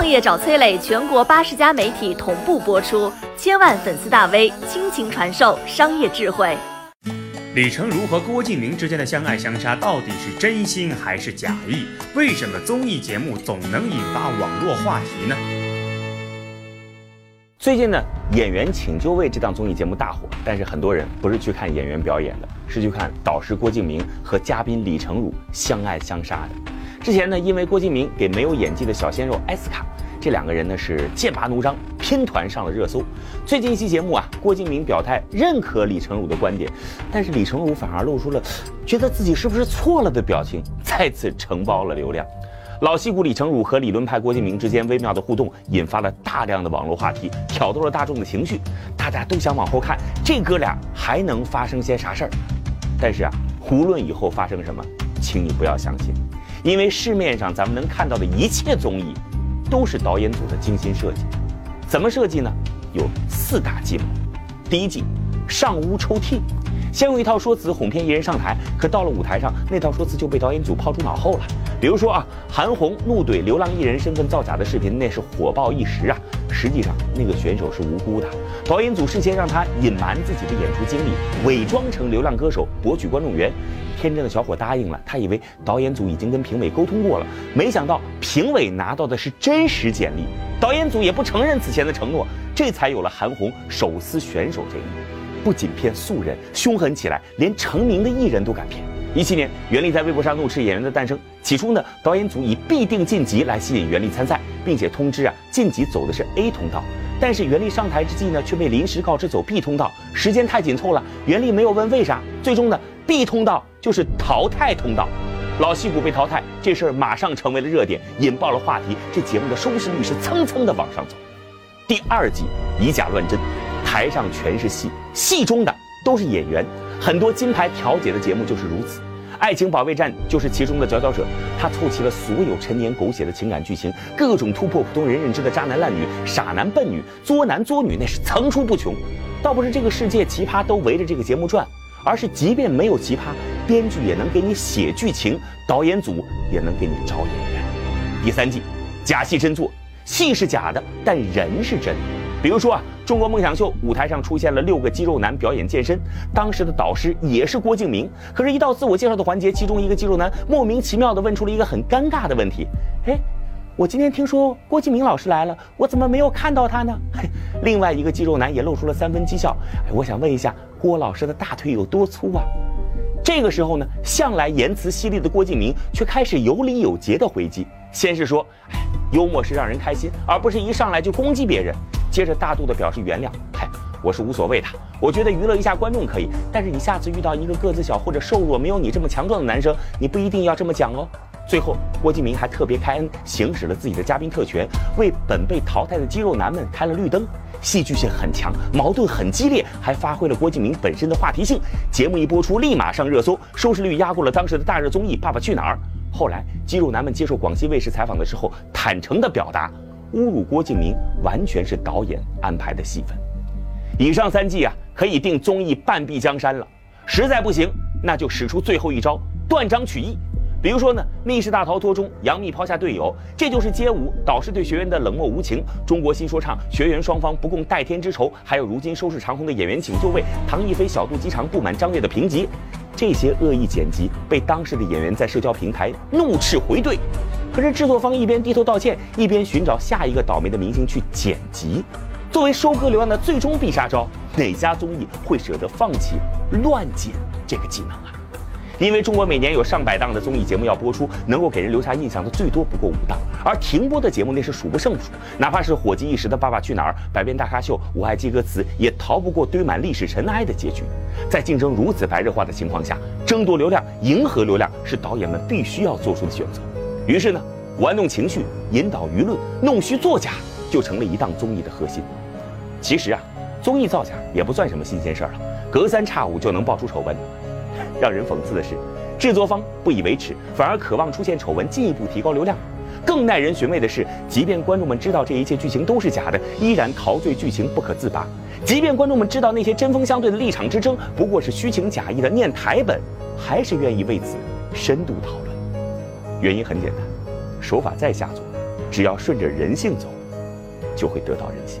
创业找崔磊，全国八十家媒体同步播出，千万粉丝大 V 倾情传授商业智慧。李成儒和郭敬明之间的相爱相杀到底是真心还是假意？为什么综艺节目总能引发网络话题呢？最近呢，《演员请就位》这档综艺节目大火，但是很多人不是去看演员表演的，是去看导师郭敬明和嘉宾李成儒相爱相杀的。之前呢，因为郭敬明给没有演技的小鲜肉艾斯卡，这两个人呢是剑拔弩张，拼团上了热搜。最近一期节目啊，郭敬明表态认可李成儒的观点，但是李成儒反而露出了觉得自己是不是错了的表情，再次承包了流量。老戏骨李成儒和理论派郭敬明之间微妙的互动，引发了大量的网络话题，挑逗了大众的情绪。大家都想往后看，这哥俩还能发生些啥事儿？但是啊，无论以后发生什么，请你不要相信。因为市面上咱们能看到的一切综艺，都是导演组的精心设计。怎么设计呢？有四大计谋。第一计，上屋抽屉。先用一套说辞哄骗艺人上台，可到了舞台上，那套说辞就被导演组抛诸脑后了。比如说啊，韩红怒怼流浪艺人身份造假的视频，那是火爆一时啊。实际上，那个选手是无辜的。导演组事先让他隐瞒自己的演出经历，伪装成流浪歌手博取观众缘。天真的小伙答应了，他以为导演组已经跟评委沟通过了，没想到评委拿到的是真实简历，导演组也不承认此前的承诺，这才有了韩红手撕选手这一幕。不仅骗素人，凶狠起来，连成名的艺人都敢骗。一七年，袁立在微博上怒斥演员的诞生。起初呢，导演组以必定晋级来吸引袁立参赛，并且通知啊晋级走的是 A 通道。但是袁立上台之际呢，却被临时告知走 B 通道，时间太紧凑了，袁立没有问为啥。最终呢，B 通道就是淘汰通道，老戏骨被淘汰，这事儿马上成为了热点，引爆了话题。这节目的收视率是蹭蹭的往上走。第二季以假乱真，台上全是戏，戏中的都是演员，很多金牌调解的节目就是如此。爱情保卫战就是其中的佼佼者，他凑齐了所有陈年狗血的情感剧情，各种突破普通人认知的渣男烂女、傻男笨女、作男作女，那是层出不穷。倒不是这个世界奇葩都围着这个节目转，而是即便没有奇葩，编剧也能给你写剧情，导演组也能给你找演员。第三季，假戏真做，戏是假的，但人是真。比如说啊，中国梦想秀舞台上出现了六个肌肉男表演健身，当时的导师也是郭敬明。可是，一到自我介绍的环节，其中一个肌肉男莫名其妙地问出了一个很尴尬的问题：“哎，我今天听说郭敬明老师来了，我怎么没有看到他呢？”嘿，另外一个肌肉男也露出了三分讥笑：“哎，我想问一下，郭老师的大腿有多粗啊？”这个时候呢，向来言辞犀利的郭敬明却开始有理有节地回击，先是说：“，幽默是让人开心，而不是一上来就攻击别人。”接着大度的表示原谅，嗨，我是无所谓的，我觉得娱乐一下观众可以，但是你下次遇到一个个子小或者瘦弱、没有你这么强壮的男生，你不一定要这么讲哦。最后，郭敬明还特别开恩，行使了自己的嘉宾特权，为本被淘汰的肌肉男们开了绿灯，戏剧性很强，矛盾很激烈，还发挥了郭敬明本身的话题性。节目一播出，立马上热搜，收视率压过了当时的大热综艺《爸爸去哪儿》。后来，肌肉男们接受广西卫视采访的时候，坦诚地表达。侮辱郭敬明完全是导演安排的戏份。以上三季啊，可以定综艺半壁江山了。实在不行，那就使出最后一招，断章取义。比如说呢，《密室大逃脱》中杨幂抛下队友，这就是街舞导师对学员的冷漠无情；中国新说唱学员双方不共戴天之仇，还有如今收视长虹的演员请就位，唐艺菲小肚鸡肠不满张悦的评级。这些恶意剪辑被当时的演员在社交平台怒斥回怼。可是制作方一边低头道歉，一边寻找下一个倒霉的明星去剪辑。作为收割流量的最终必杀招，哪家综艺会舍得放弃乱剪这个技能啊？因为中国每年有上百档的综艺节目要播出，能够给人留下印象的最多不过五档，而停播的节目那是数不胜数。哪怕是火极一时的《爸爸去哪儿》《百变大咖秀》《我爱记歌词》，也逃不过堆满历史尘埃的结局。在竞争如此白热化的情况下，争夺流量、迎合流量是导演们必须要做出的选择。于是呢，玩弄情绪、引导舆论、弄虚作假，就成了一档综艺的核心。其实啊，综艺造假也不算什么新鲜事儿了，隔三差五就能爆出丑闻。让人讽刺的是，制作方不以为耻，反而渴望出现丑闻，进一步提高流量。更耐人寻味的是，即便观众们知道这一切剧情都是假的，依然陶醉剧情不可自拔；即便观众们知道那些针锋相对的立场之争不过是虚情假意的念台本，还是愿意为此深度讨论。原因很简单，手法再下作，只要顺着人性走，就会得到人心。